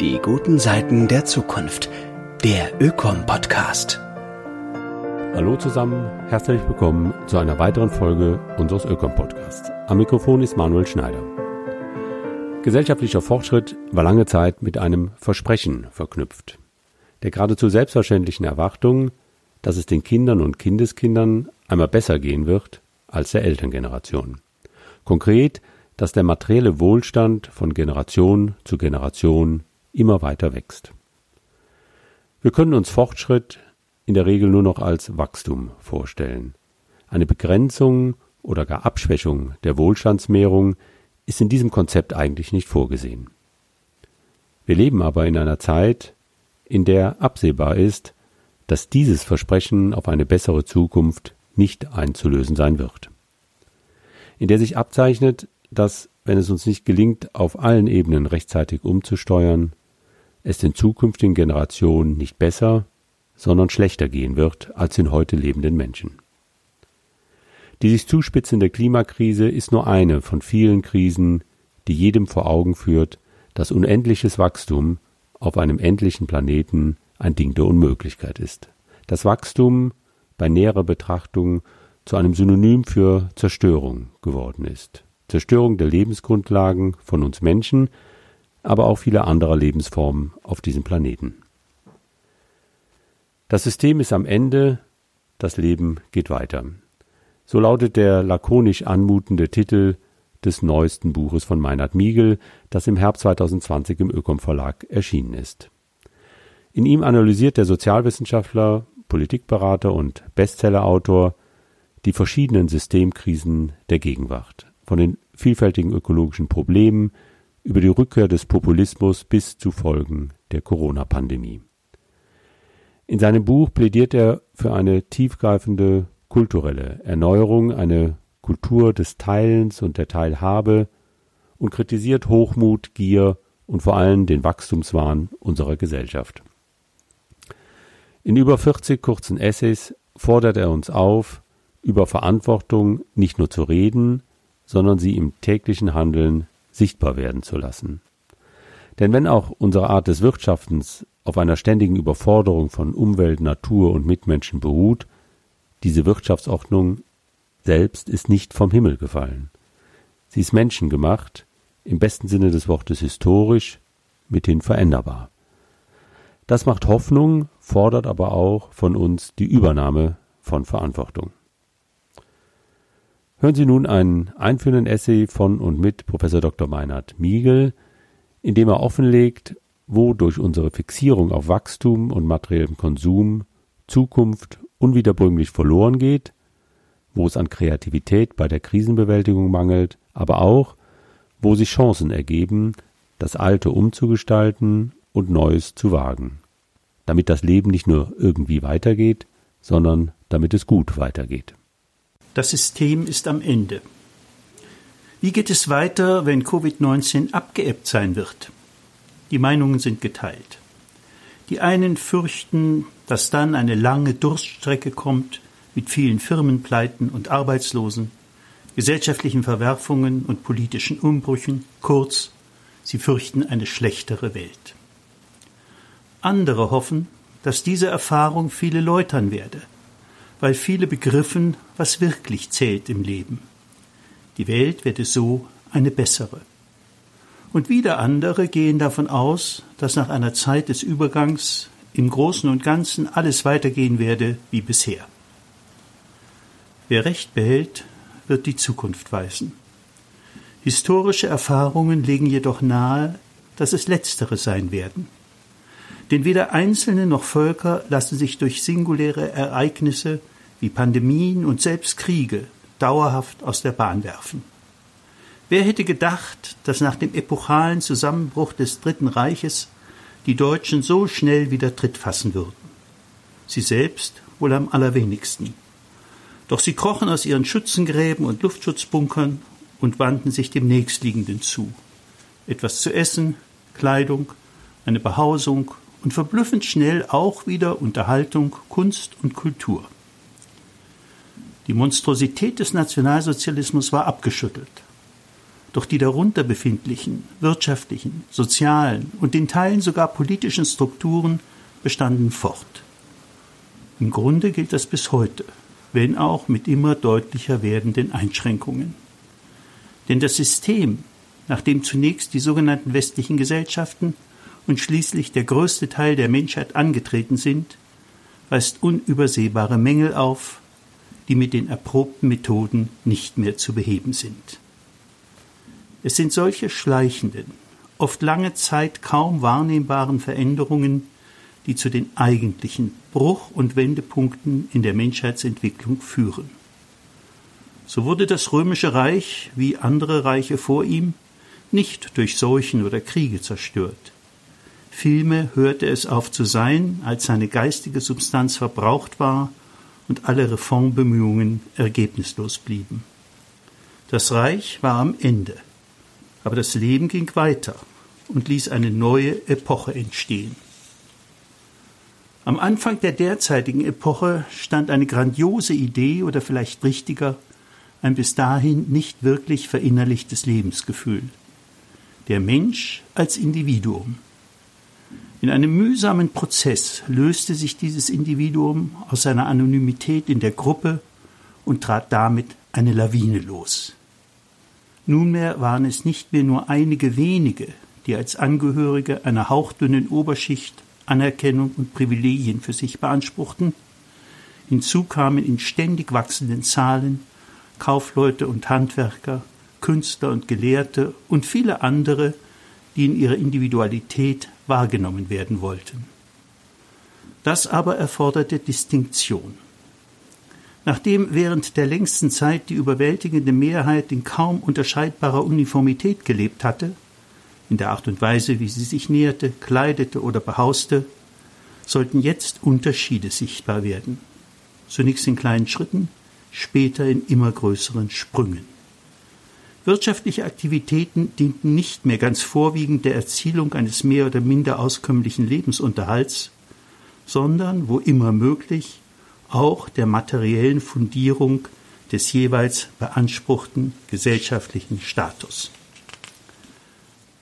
Die guten Seiten der Zukunft. Der Ökom-Podcast. Hallo zusammen, herzlich willkommen zu einer weiteren Folge unseres Ökom-Podcasts. Am Mikrofon ist Manuel Schneider. Gesellschaftlicher Fortschritt war lange Zeit mit einem Versprechen verknüpft. Der geradezu selbstverständlichen Erwartung, dass es den Kindern und Kindeskindern einmal besser gehen wird als der Elterngeneration. Konkret, dass der materielle Wohlstand von Generation zu Generation immer weiter wächst. Wir können uns Fortschritt in der Regel nur noch als Wachstum vorstellen. Eine Begrenzung oder gar Abschwächung der Wohlstandsmehrung ist in diesem Konzept eigentlich nicht vorgesehen. Wir leben aber in einer Zeit, in der absehbar ist, dass dieses Versprechen auf eine bessere Zukunft nicht einzulösen sein wird. In der sich abzeichnet, dass, wenn es uns nicht gelingt, auf allen Ebenen rechtzeitig umzusteuern, es den zukünftigen Generationen nicht besser, sondern schlechter gehen wird als den heute lebenden Menschen. Die sich zuspitzende Klimakrise ist nur eine von vielen Krisen, die jedem vor Augen führt, dass unendliches Wachstum auf einem endlichen Planeten ein Ding der Unmöglichkeit ist. Das Wachstum bei näherer Betrachtung zu einem Synonym für Zerstörung geworden ist. Zerstörung der Lebensgrundlagen von uns Menschen, aber auch vieler anderer Lebensformen auf diesem Planeten. Das System ist am Ende, das Leben geht weiter. So lautet der lakonisch anmutende Titel des neuesten Buches von Meinhard Miegel, das im Herbst 2020 im Ökom Verlag erschienen ist. In ihm analysiert der Sozialwissenschaftler, Politikberater und Bestsellerautor die verschiedenen Systemkrisen der Gegenwart, von den vielfältigen ökologischen Problemen über die Rückkehr des Populismus bis zu Folgen der Corona-Pandemie. In seinem Buch plädiert er für eine tiefgreifende kulturelle Erneuerung, eine Kultur des Teilens und der Teilhabe und kritisiert Hochmut, Gier und vor allem den Wachstumswahn unserer Gesellschaft. In über 40 kurzen Essays fordert er uns auf, über Verantwortung nicht nur zu reden, sondern sie im täglichen Handeln sichtbar werden zu lassen. Denn wenn auch unsere Art des Wirtschaftens auf einer ständigen Überforderung von Umwelt, Natur und Mitmenschen beruht, diese Wirtschaftsordnung selbst ist nicht vom Himmel gefallen. Sie ist menschengemacht, im besten Sinne des Wortes historisch, mithin veränderbar. Das macht Hoffnung, fordert aber auch von uns die Übernahme von Verantwortung. Hören Sie nun einen einführenden Essay von und mit Professor Dr. Meinhard Miegel, in dem er offenlegt, wo durch unsere Fixierung auf Wachstum und materiellem Konsum Zukunft unwiederbringlich verloren geht, wo es an Kreativität bei der Krisenbewältigung mangelt, aber auch, wo sich Chancen ergeben, das Alte umzugestalten und Neues zu wagen, damit das Leben nicht nur irgendwie weitergeht, sondern damit es gut weitergeht. Das System ist am Ende. Wie geht es weiter, wenn Covid-19 abgeebbt sein wird? Die Meinungen sind geteilt. Die einen fürchten, dass dann eine lange Durststrecke kommt mit vielen Firmenpleiten und Arbeitslosen, gesellschaftlichen Verwerfungen und politischen Umbrüchen, kurz, sie fürchten eine schlechtere Welt. Andere hoffen, dass diese Erfahrung viele läutern werde, weil viele begriffen, was wirklich zählt im Leben. Die Welt werde so eine bessere. Und wieder andere gehen davon aus, dass nach einer Zeit des Übergangs im Großen und Ganzen alles weitergehen werde wie bisher. Wer Recht behält, wird die Zukunft weisen. Historische Erfahrungen legen jedoch nahe, dass es letztere sein werden. Denn weder Einzelne noch Völker lassen sich durch singuläre Ereignisse wie Pandemien und selbst Kriege dauerhaft aus der Bahn werfen. Wer hätte gedacht, dass nach dem epochalen Zusammenbruch des Dritten Reiches die Deutschen so schnell wieder Tritt fassen würden? Sie selbst wohl am allerwenigsten. Doch sie krochen aus ihren Schützengräben und Luftschutzbunkern und wandten sich dem Nächstliegenden zu. Etwas zu essen, Kleidung, eine Behausung und verblüffend schnell auch wieder Unterhaltung, Kunst und Kultur. Die Monstrosität des Nationalsozialismus war abgeschüttelt. Doch die darunter befindlichen wirtschaftlichen, sozialen und in Teilen sogar politischen Strukturen bestanden fort. Im Grunde gilt das bis heute, wenn auch mit immer deutlicher werdenden Einschränkungen. Denn das System, nach dem zunächst die sogenannten westlichen Gesellschaften und schließlich der größte Teil der Menschheit angetreten sind, weist unübersehbare Mängel auf, die mit den erprobten Methoden nicht mehr zu beheben sind. Es sind solche schleichenden, oft lange Zeit kaum wahrnehmbaren Veränderungen, die zu den eigentlichen Bruch- und Wendepunkten in der Menschheitsentwicklung führen. So wurde das römische Reich, wie andere Reiche vor ihm, nicht durch Seuchen oder Kriege zerstört. Vielmehr hörte es auf zu sein, als seine geistige Substanz verbraucht war und alle Reformbemühungen ergebnislos blieben. Das Reich war am Ende, aber das Leben ging weiter und ließ eine neue Epoche entstehen. Am Anfang der derzeitigen Epoche stand eine grandiose Idee oder vielleicht richtiger ein bis dahin nicht wirklich verinnerlichtes Lebensgefühl. Der Mensch als Individuum. In einem mühsamen Prozess löste sich dieses Individuum aus seiner Anonymität in der Gruppe und trat damit eine Lawine los. Nunmehr waren es nicht mehr nur einige wenige, die als Angehörige einer hauchdünnen Oberschicht Anerkennung und Privilegien für sich beanspruchten. Hinzu kamen in ständig wachsenden Zahlen Kaufleute und Handwerker, Künstler und Gelehrte und viele andere, die in ihrer Individualität wahrgenommen werden wollten. Das aber erforderte Distinktion. Nachdem während der längsten Zeit die überwältigende Mehrheit in kaum unterscheidbarer Uniformität gelebt hatte, in der Art und Weise, wie sie sich näherte, kleidete oder behauste, sollten jetzt Unterschiede sichtbar werden. Zunächst in kleinen Schritten, später in immer größeren Sprüngen. Wirtschaftliche Aktivitäten dienten nicht mehr ganz vorwiegend der Erzielung eines mehr oder minder auskömmlichen Lebensunterhalts, sondern, wo immer möglich, auch der materiellen Fundierung des jeweils beanspruchten gesellschaftlichen Status.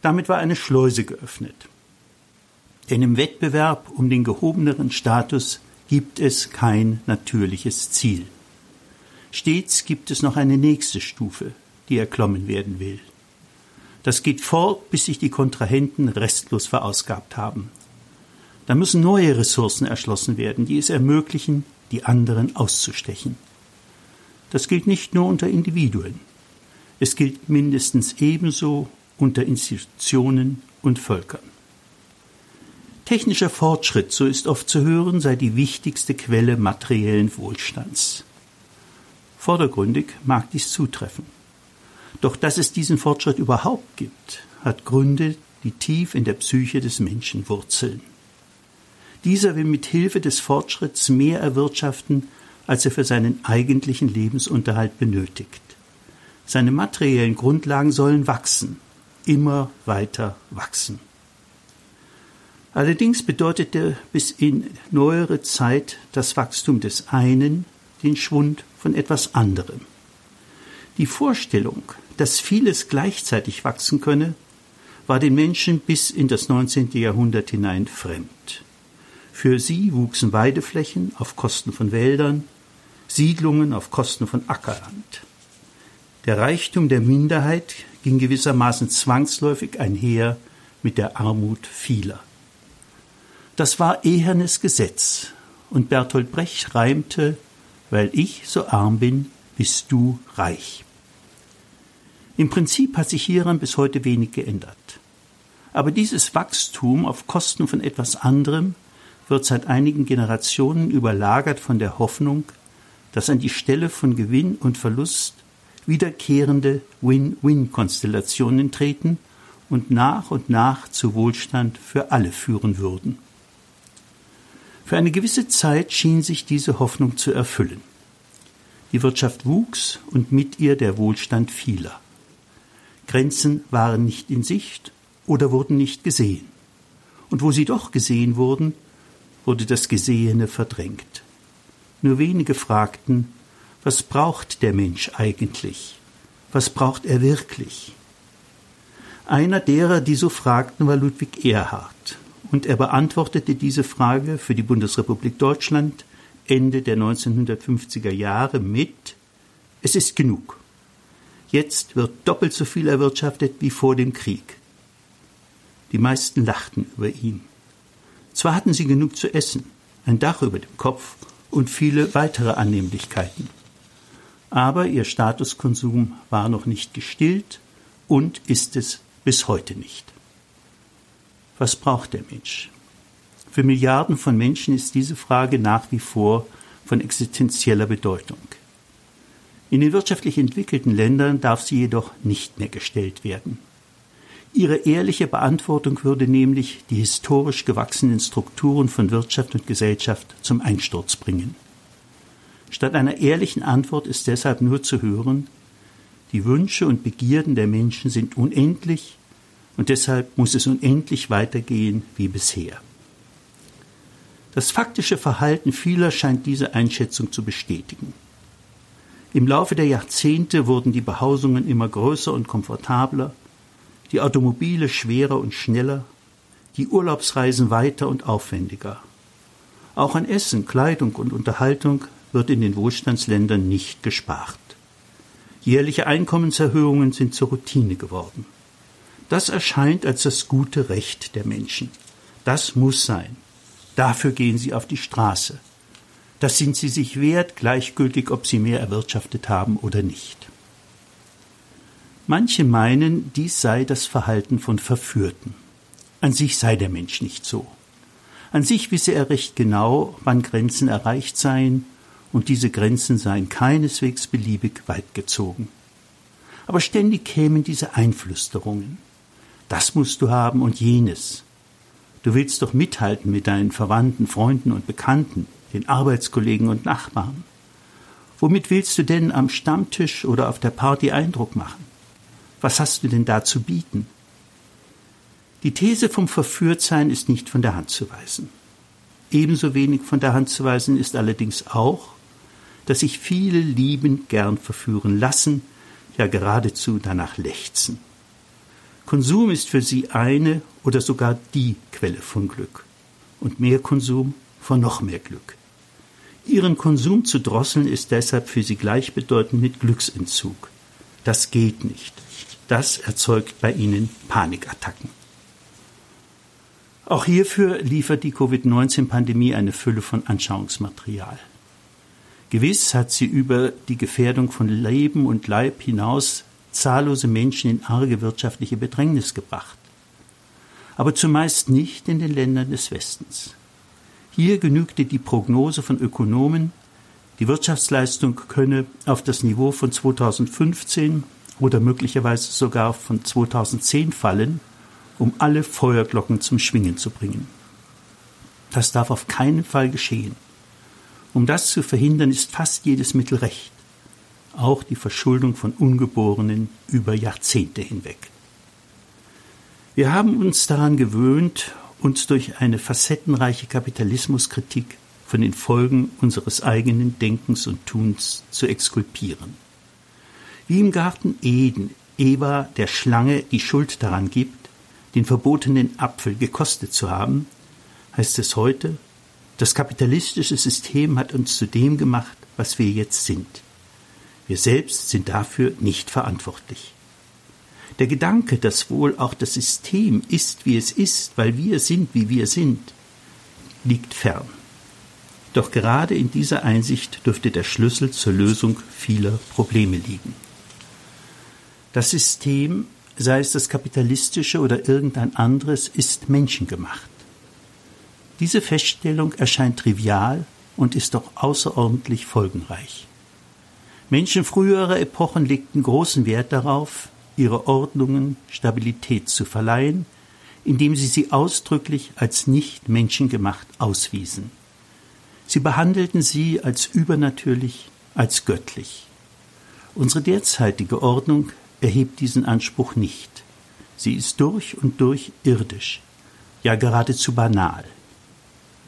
Damit war eine Schleuse geöffnet. Denn im Wettbewerb um den gehobeneren Status gibt es kein natürliches Ziel. Stets gibt es noch eine nächste Stufe, die erklommen werden will. Das geht fort, bis sich die Kontrahenten restlos verausgabt haben. Da müssen neue Ressourcen erschlossen werden, die es ermöglichen, die anderen auszustechen. Das gilt nicht nur unter Individuen. Es gilt mindestens ebenso unter Institutionen und Völkern. Technischer Fortschritt, so ist oft zu hören, sei die wichtigste Quelle materiellen Wohlstands. Vordergründig mag dies zutreffen. Doch dass es diesen Fortschritt überhaupt gibt, hat Gründe, die tief in der Psyche des Menschen wurzeln. Dieser will mit Hilfe des Fortschritts mehr erwirtschaften, als er für seinen eigentlichen Lebensunterhalt benötigt. Seine materiellen Grundlagen sollen wachsen, immer weiter wachsen. Allerdings bedeutete bis in neuere Zeit das Wachstum des einen den Schwund von etwas anderem. Die Vorstellung, dass vieles gleichzeitig wachsen könne, war den Menschen bis in das 19. Jahrhundert hinein fremd. Für sie wuchsen Weideflächen auf Kosten von Wäldern, Siedlungen auf Kosten von Ackerland. Der Reichtum der Minderheit ging gewissermaßen zwangsläufig einher mit der Armut vieler. Das war ehernes Gesetz, und Bertolt Brecht reimte, weil ich so arm bin, bist du reich. Im Prinzip hat sich hieran bis heute wenig geändert. Aber dieses Wachstum auf Kosten von etwas anderem wird seit einigen Generationen überlagert von der Hoffnung, dass an die Stelle von Gewinn und Verlust wiederkehrende Win-Win-Konstellationen treten und nach und nach zu Wohlstand für alle führen würden. Für eine gewisse Zeit schien sich diese Hoffnung zu erfüllen. Die Wirtschaft wuchs und mit ihr der Wohlstand vieler. Grenzen waren nicht in Sicht oder wurden nicht gesehen. Und wo sie doch gesehen wurden, wurde das Gesehene verdrängt. Nur wenige fragten, was braucht der Mensch eigentlich? Was braucht er wirklich? Einer derer, die so fragten, war Ludwig Erhard. Und er beantwortete diese Frage für die Bundesrepublik Deutschland Ende der 1950er Jahre mit Es ist genug. Jetzt wird doppelt so viel erwirtschaftet wie vor dem Krieg. Die meisten lachten über ihn. Zwar hatten sie genug zu essen, ein Dach über dem Kopf und viele weitere Annehmlichkeiten. Aber ihr Statuskonsum war noch nicht gestillt und ist es bis heute nicht. Was braucht der Mensch? Für Milliarden von Menschen ist diese Frage nach wie vor von existenzieller Bedeutung. In den wirtschaftlich entwickelten Ländern darf sie jedoch nicht mehr gestellt werden. Ihre ehrliche Beantwortung würde nämlich die historisch gewachsenen Strukturen von Wirtschaft und Gesellschaft zum Einsturz bringen. Statt einer ehrlichen Antwort ist deshalb nur zu hören, die Wünsche und Begierden der Menschen sind unendlich und deshalb muss es unendlich weitergehen wie bisher. Das faktische Verhalten vieler scheint diese Einschätzung zu bestätigen. Im Laufe der Jahrzehnte wurden die Behausungen immer größer und komfortabler, die Automobile schwerer und schneller, die Urlaubsreisen weiter und aufwendiger. Auch an Essen, Kleidung und Unterhaltung wird in den Wohlstandsländern nicht gespart. Jährliche Einkommenserhöhungen sind zur Routine geworden. Das erscheint als das gute Recht der Menschen. Das muss sein. Dafür gehen sie auf die Straße. Das sind sie sich wert, gleichgültig, ob sie mehr erwirtschaftet haben oder nicht. Manche meinen, dies sei das Verhalten von Verführten. An sich sei der Mensch nicht so. An sich wisse er recht genau, wann Grenzen erreicht seien, und diese Grenzen seien keineswegs beliebig weit gezogen. Aber ständig kämen diese Einflüsterungen. Das musst du haben und jenes. Du willst doch mithalten mit deinen Verwandten, Freunden und Bekannten, den Arbeitskollegen und Nachbarn. Womit willst du denn am Stammtisch oder auf der Party Eindruck machen? Was hast du denn da zu bieten? Die These vom Verführtsein ist nicht von der Hand zu weisen. Ebenso wenig von der Hand zu weisen ist allerdings auch, dass sich viele liebend gern verführen lassen, ja geradezu danach lechzen. Konsum ist für sie eine oder sogar die Quelle von Glück und mehr Konsum von noch mehr Glück. Ihren Konsum zu drosseln ist deshalb für sie gleichbedeutend mit Glücksentzug. Das geht nicht. Das erzeugt bei ihnen Panikattacken. Auch hierfür liefert die Covid-19-Pandemie eine Fülle von Anschauungsmaterial. Gewiss hat sie über die Gefährdung von Leben und Leib hinaus zahllose Menschen in arge wirtschaftliche Bedrängnis gebracht. Aber zumeist nicht in den Ländern des Westens. Hier genügte die Prognose von Ökonomen, die Wirtschaftsleistung könne auf das Niveau von 2015 oder möglicherweise sogar von 2010 fallen, um alle Feuerglocken zum Schwingen zu bringen. Das darf auf keinen Fall geschehen. Um das zu verhindern, ist fast jedes Mittel recht, auch die Verschuldung von Ungeborenen über Jahrzehnte hinweg. Wir haben uns daran gewöhnt, uns durch eine facettenreiche Kapitalismuskritik von den Folgen unseres eigenen Denkens und Tuns zu exkulpieren. Wie im Garten Eden Eva der Schlange die Schuld daran gibt, den verbotenen Apfel gekostet zu haben, heißt es heute, das kapitalistische System hat uns zu dem gemacht, was wir jetzt sind. Wir selbst sind dafür nicht verantwortlich. Der Gedanke, dass wohl auch das System ist, wie es ist, weil wir sind, wie wir sind, liegt fern. Doch gerade in dieser Einsicht dürfte der Schlüssel zur Lösung vieler Probleme liegen. Das System, sei es das kapitalistische oder irgendein anderes, ist menschengemacht. Diese Feststellung erscheint trivial und ist doch außerordentlich folgenreich. Menschen früherer Epochen legten großen Wert darauf, ihre Ordnungen Stabilität zu verleihen, indem sie sie ausdrücklich als nicht menschengemacht auswiesen. Sie behandelten sie als übernatürlich, als göttlich. Unsere derzeitige Ordnung erhebt diesen Anspruch nicht. Sie ist durch und durch irdisch, ja geradezu banal.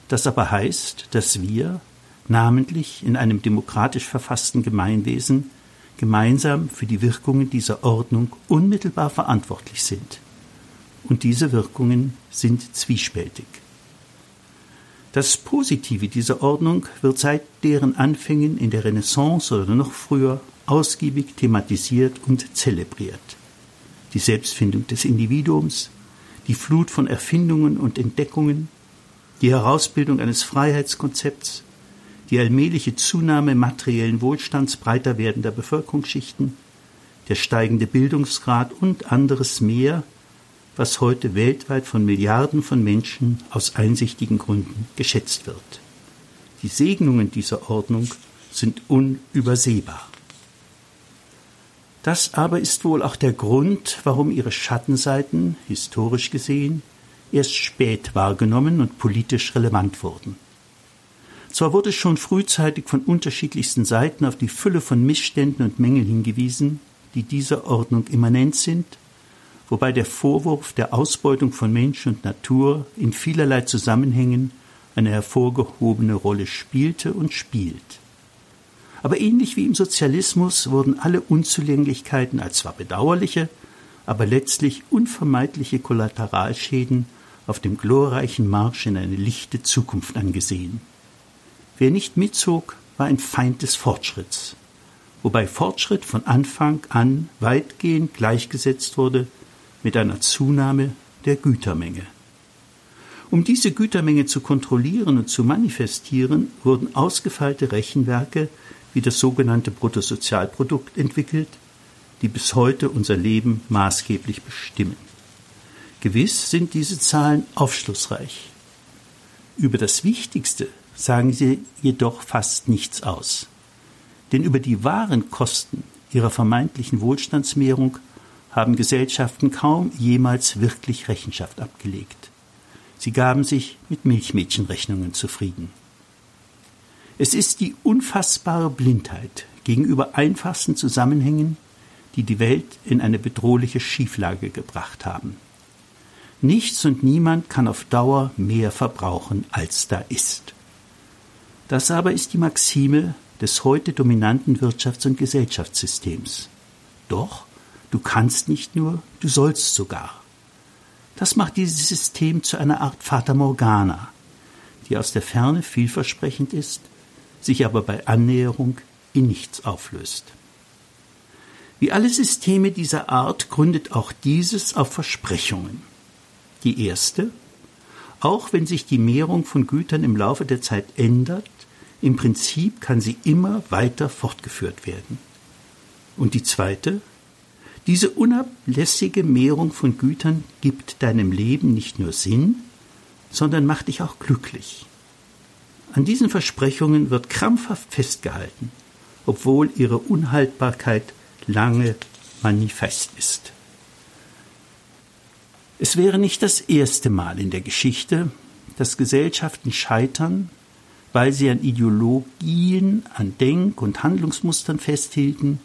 Das aber heißt, dass wir, namentlich in einem demokratisch verfassten Gemeinwesen, gemeinsam für die Wirkungen dieser Ordnung unmittelbar verantwortlich sind. und diese Wirkungen sind zwiespältig. Das Positive dieser Ordnung wird seit deren Anfängen in der Renaissance oder noch früher ausgiebig thematisiert und zelebriert. Die Selbstfindung des Individuums, die Flut von Erfindungen und Entdeckungen, die Herausbildung eines Freiheitskonzepts, die allmähliche Zunahme materiellen Wohlstands breiter werdender Bevölkerungsschichten, der steigende Bildungsgrad und anderes mehr, was heute weltweit von Milliarden von Menschen aus einsichtigen Gründen geschätzt wird. Die Segnungen dieser Ordnung sind unübersehbar. Das aber ist wohl auch der Grund, warum ihre Schattenseiten, historisch gesehen, erst spät wahrgenommen und politisch relevant wurden. Zwar wurde schon frühzeitig von unterschiedlichsten Seiten auf die Fülle von Missständen und Mängeln hingewiesen, die dieser Ordnung immanent sind, wobei der Vorwurf der Ausbeutung von Mensch und Natur in vielerlei Zusammenhängen eine hervorgehobene Rolle spielte und spielt. Aber ähnlich wie im Sozialismus wurden alle Unzulänglichkeiten als zwar bedauerliche, aber letztlich unvermeidliche Kollateralschäden auf dem glorreichen Marsch in eine lichte Zukunft angesehen. Wer nicht mitzog, war ein Feind des Fortschritts, wobei Fortschritt von Anfang an weitgehend gleichgesetzt wurde mit einer Zunahme der Gütermenge. Um diese Gütermenge zu kontrollieren und zu manifestieren, wurden ausgefeilte Rechenwerke wie das sogenannte Bruttosozialprodukt entwickelt, die bis heute unser Leben maßgeblich bestimmen. Gewiss sind diese Zahlen aufschlussreich. Über das Wichtigste sagen sie jedoch fast nichts aus. Denn über die wahren Kosten ihrer vermeintlichen Wohlstandsmehrung haben Gesellschaften kaum jemals wirklich Rechenschaft abgelegt. Sie gaben sich mit Milchmädchenrechnungen zufrieden. Es ist die unfassbare Blindheit gegenüber einfachsten Zusammenhängen, die die Welt in eine bedrohliche Schieflage gebracht haben. Nichts und niemand kann auf Dauer mehr verbrauchen, als da ist. Das aber ist die Maxime des heute dominanten Wirtschafts- und Gesellschaftssystems. Doch, du kannst nicht nur, du sollst sogar. Das macht dieses System zu einer Art Fata Morgana, die aus der Ferne vielversprechend ist, sich aber bei Annäherung in nichts auflöst. Wie alle Systeme dieser Art gründet auch dieses auf Versprechungen. Die erste, auch wenn sich die Mehrung von Gütern im Laufe der Zeit ändert, im Prinzip kann sie immer weiter fortgeführt werden. Und die zweite, diese unablässige Mehrung von Gütern gibt deinem Leben nicht nur Sinn, sondern macht dich auch glücklich. An diesen Versprechungen wird krampfhaft festgehalten, obwohl ihre Unhaltbarkeit lange manifest ist. Es wäre nicht das erste Mal in der Geschichte, dass Gesellschaften scheitern, weil sie an Ideologien, an Denk- und Handlungsmustern festhielten,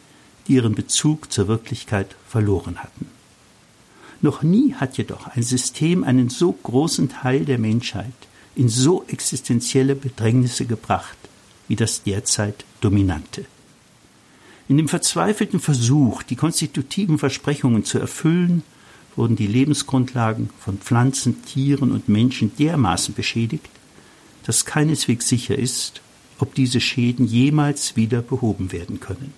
die ihren Bezug zur Wirklichkeit verloren hatten. Noch nie hat jedoch ein System einen so großen Teil der Menschheit in so existenzielle Bedrängnisse gebracht wie das derzeit dominante. In dem verzweifelten Versuch, die konstitutiven Versprechungen zu erfüllen, wurden die Lebensgrundlagen von Pflanzen, Tieren und Menschen dermaßen beschädigt, dass keineswegs sicher ist, ob diese Schäden jemals wieder behoben werden können.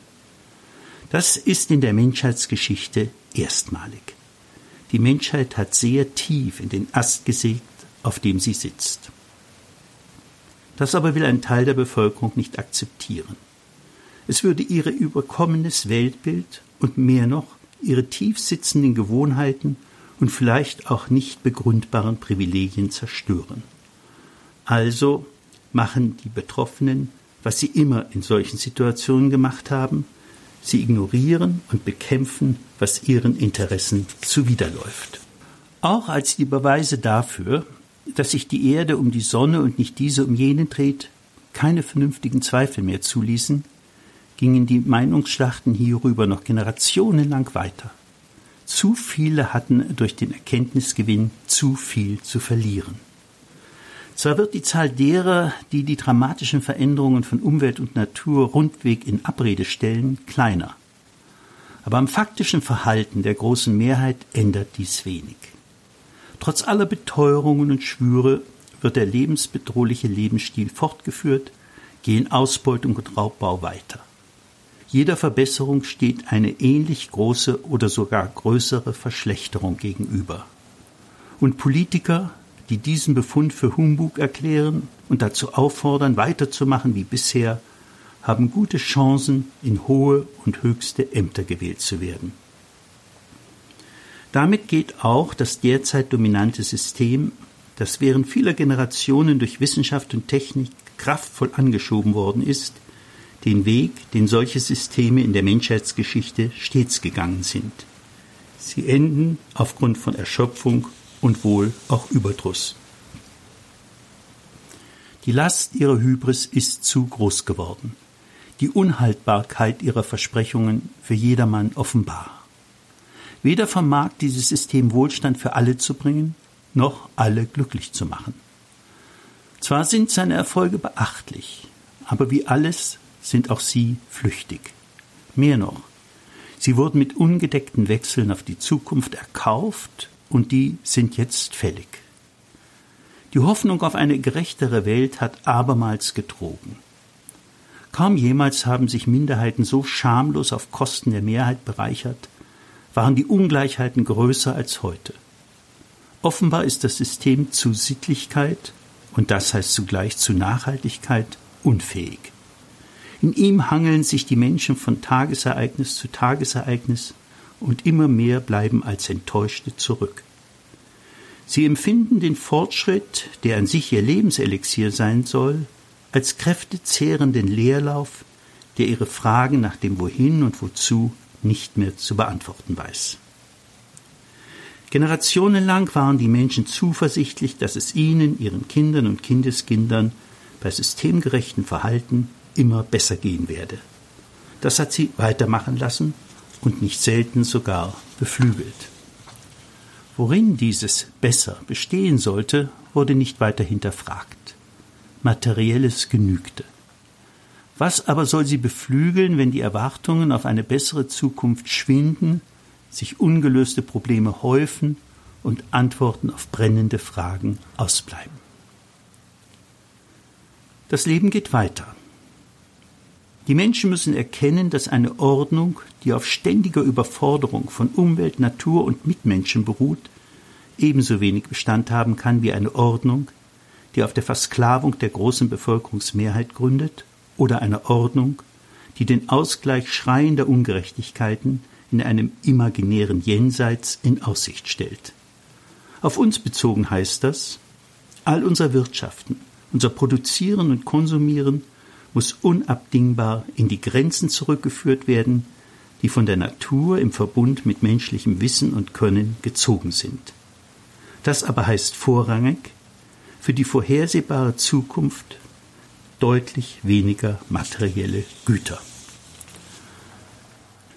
Das ist in der Menschheitsgeschichte erstmalig. Die Menschheit hat sehr tief in den Ast gesägt, auf dem sie sitzt. Das aber will ein Teil der Bevölkerung nicht akzeptieren. Es würde ihre überkommenes Weltbild und mehr noch ihre tief sitzenden Gewohnheiten und vielleicht auch nicht begründbaren Privilegien zerstören. Also machen die Betroffenen, was sie immer in solchen Situationen gemacht haben, sie ignorieren und bekämpfen, was ihren Interessen zuwiderläuft. Auch als die Beweise dafür, dass sich die Erde um die Sonne und nicht diese um jene dreht, keine vernünftigen Zweifel mehr zuließen, gingen die Meinungsschlachten hierüber noch generationenlang weiter. Zu viele hatten durch den Erkenntnisgewinn zu viel zu verlieren. Zwar wird die Zahl derer, die die dramatischen Veränderungen von Umwelt und Natur rundweg in Abrede stellen, kleiner. Aber am faktischen Verhalten der großen Mehrheit ändert dies wenig. Trotz aller Beteuerungen und Schwüre wird der lebensbedrohliche Lebensstil fortgeführt, gehen Ausbeutung und Raubbau weiter. Jeder Verbesserung steht eine ähnlich große oder sogar größere Verschlechterung gegenüber. Und Politiker, die diesen Befund für Humbug erklären und dazu auffordern, weiterzumachen wie bisher, haben gute Chancen, in hohe und höchste Ämter gewählt zu werden. Damit geht auch das derzeit dominante System, das während vieler Generationen durch Wissenschaft und Technik kraftvoll angeschoben worden ist, den Weg, den solche Systeme in der Menschheitsgeschichte stets gegangen sind. Sie enden aufgrund von Erschöpfung und wohl auch Überdruss. Die Last ihrer Hybris ist zu groß geworden, die Unhaltbarkeit ihrer Versprechungen für jedermann offenbar. Weder vermag dieses System Wohlstand für alle zu bringen, noch alle glücklich zu machen. Zwar sind seine Erfolge beachtlich, aber wie alles sind auch sie flüchtig. Mehr noch, sie wurden mit ungedeckten Wechseln auf die Zukunft erkauft und die sind jetzt fällig. Die Hoffnung auf eine gerechtere Welt hat abermals getrogen. Kaum jemals haben sich Minderheiten so schamlos auf Kosten der Mehrheit bereichert, waren die Ungleichheiten größer als heute. Offenbar ist das System zu Sittlichkeit, und das heißt zugleich zu Nachhaltigkeit, unfähig. In ihm hangeln sich die Menschen von Tagesereignis zu Tagesereignis, und immer mehr bleiben als Enttäuschte zurück. Sie empfinden den Fortschritt, der an sich ihr Lebenselixier sein soll, als kräftezehrenden Leerlauf, der ihre Fragen nach dem Wohin und Wozu nicht mehr zu beantworten weiß. Generationenlang waren die Menschen zuversichtlich, dass es ihnen, ihren Kindern und Kindeskindern bei systemgerechtem Verhalten immer besser gehen werde. Das hat sie weitermachen lassen und nicht selten sogar beflügelt. Worin dieses besser bestehen sollte, wurde nicht weiter hinterfragt. Materielles genügte. Was aber soll sie beflügeln, wenn die Erwartungen auf eine bessere Zukunft schwinden, sich ungelöste Probleme häufen und Antworten auf brennende Fragen ausbleiben? Das Leben geht weiter. Die Menschen müssen erkennen, dass eine Ordnung, die auf ständiger Überforderung von Umwelt, Natur und Mitmenschen beruht, ebenso wenig Bestand haben kann wie eine Ordnung, die auf der Versklavung der großen Bevölkerungsmehrheit gründet, oder einer Ordnung, die den Ausgleich schreiender Ungerechtigkeiten in einem imaginären Jenseits in Aussicht stellt. Auf uns bezogen heißt das, all unser Wirtschaften, unser Produzieren und Konsumieren muss unabdingbar in die Grenzen zurückgeführt werden, die von der Natur im Verbund mit menschlichem Wissen und Können gezogen sind. Das aber heißt vorrangig, für die vorhersehbare Zukunft deutlich weniger materielle Güter.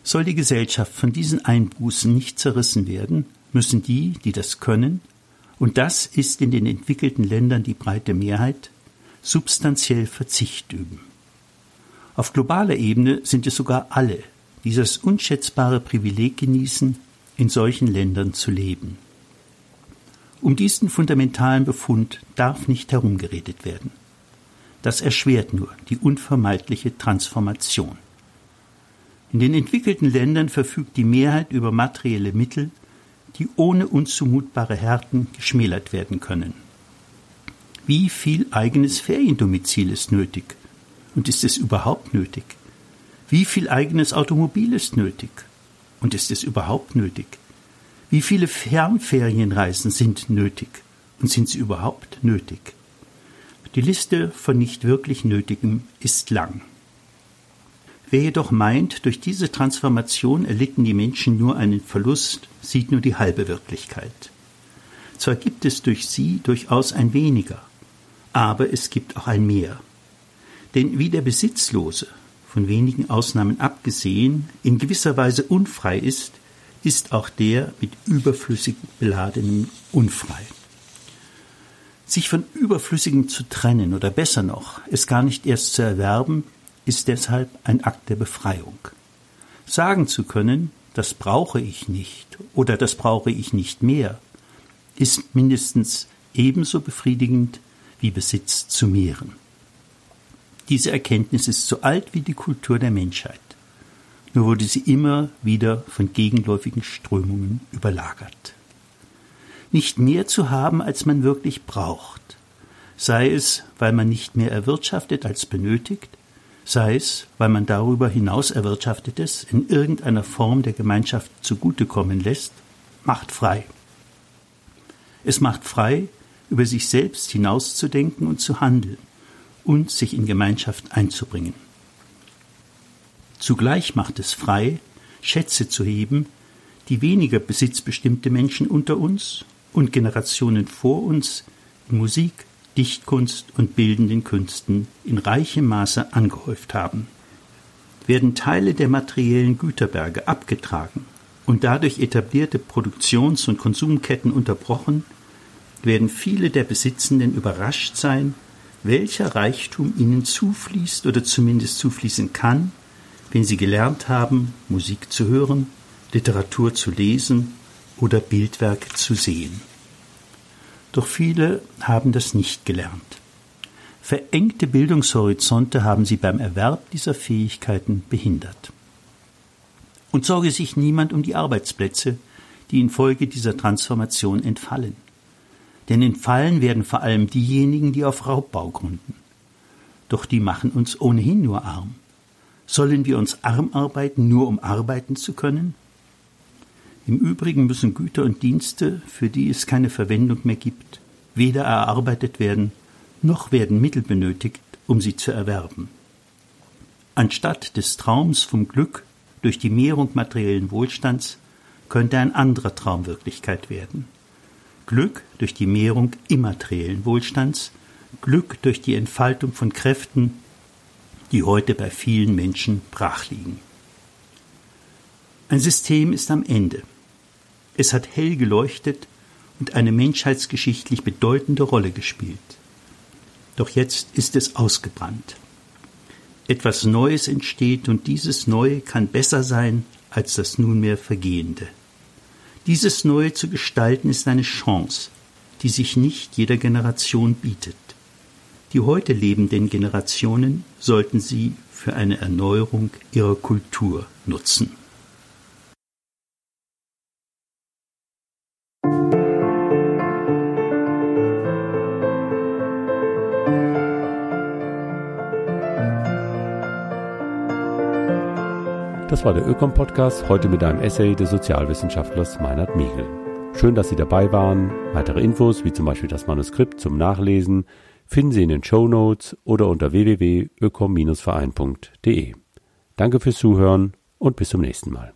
Soll die Gesellschaft von diesen Einbußen nicht zerrissen werden, müssen die, die das können, und das ist in den entwickelten Ländern die breite Mehrheit, substanziell Verzicht üben. Auf globaler Ebene sind es sogar alle, die das unschätzbare Privileg genießen, in solchen Ländern zu leben. Um diesen fundamentalen Befund darf nicht herumgeredet werden. Das erschwert nur die unvermeidliche Transformation. In den entwickelten Ländern verfügt die Mehrheit über materielle Mittel, die ohne unzumutbare Härten geschmälert werden können. Wie viel eigenes Feriendomizil ist nötig? Und ist es überhaupt nötig? Wie viel eigenes Automobil ist nötig? Und ist es überhaupt nötig? Wie viele Fernferienreisen sind nötig? Und sind sie überhaupt nötig? Die Liste von nicht wirklich Nötigem ist lang. Wer jedoch meint, durch diese Transformation erlitten die Menschen nur einen Verlust, sieht nur die halbe Wirklichkeit. Zwar gibt es durch sie durchaus ein weniger, aber es gibt auch ein mehr. Denn wie der Besitzlose, von wenigen Ausnahmen abgesehen, in gewisser Weise unfrei ist, ist auch der mit überflüssig beladenen unfrei. Sich von Überflüssigem zu trennen oder besser noch, es gar nicht erst zu erwerben, ist deshalb ein Akt der Befreiung. Sagen zu können, das brauche ich nicht oder das brauche ich nicht mehr, ist mindestens ebenso befriedigend wie Besitz zu mehren. Diese Erkenntnis ist so alt wie die Kultur der Menschheit. Nur wurde sie immer wieder von gegenläufigen Strömungen überlagert. Nicht mehr zu haben, als man wirklich braucht, sei es, weil man nicht mehr erwirtschaftet als benötigt, sei es, weil man darüber hinaus Erwirtschaftetes in irgendeiner Form der Gemeinschaft zugutekommen lässt, macht frei. Es macht frei, über sich selbst hinauszudenken und zu handeln und sich in Gemeinschaft einzubringen. Zugleich macht es frei, Schätze zu heben, die weniger besitzbestimmte Menschen unter uns und Generationen vor uns in Musik, Dichtkunst und bildenden Künsten in reichem Maße angehäuft haben. Werden Teile der materiellen Güterberge abgetragen und dadurch etablierte Produktions- und Konsumketten unterbrochen, werden viele der Besitzenden überrascht sein, welcher Reichtum ihnen zufließt oder zumindest zufließen kann, wenn sie gelernt haben, Musik zu hören, Literatur zu lesen oder Bildwerke zu sehen. Doch viele haben das nicht gelernt. Verengte Bildungshorizonte haben sie beim Erwerb dieser Fähigkeiten behindert. Und sorge sich niemand um die Arbeitsplätze, die infolge dieser Transformation entfallen. Denn entfallen werden vor allem diejenigen, die auf Raubbau gründen. Doch die machen uns ohnehin nur arm. Sollen wir uns arm arbeiten, nur um arbeiten zu können? Im Übrigen müssen Güter und Dienste, für die es keine Verwendung mehr gibt, weder erarbeitet werden, noch werden Mittel benötigt, um sie zu erwerben. Anstatt des Traums vom Glück durch die Mehrung materiellen Wohlstands könnte ein anderer Traum Wirklichkeit werden. Glück durch die Mehrung immateriellen Wohlstands, Glück durch die Entfaltung von Kräften, die heute bei vielen Menschen brach liegen. Ein System ist am Ende. Es hat hell geleuchtet und eine menschheitsgeschichtlich bedeutende Rolle gespielt. Doch jetzt ist es ausgebrannt. Etwas Neues entsteht und dieses Neue kann besser sein als das nunmehr Vergehende. Dieses Neue zu gestalten ist eine Chance, die sich nicht jeder Generation bietet. Die heute lebenden Generationen sollten sie für eine Erneuerung ihrer Kultur nutzen. Das war der Ökom-Podcast, heute mit einem Essay des Sozialwissenschaftlers Meinhard Miegel. Schön, dass Sie dabei waren. Weitere Infos, wie zum Beispiel das Manuskript zum Nachlesen, finden Sie in den Show Notes oder unter www.ökom-verein.de. Danke fürs Zuhören und bis zum nächsten Mal.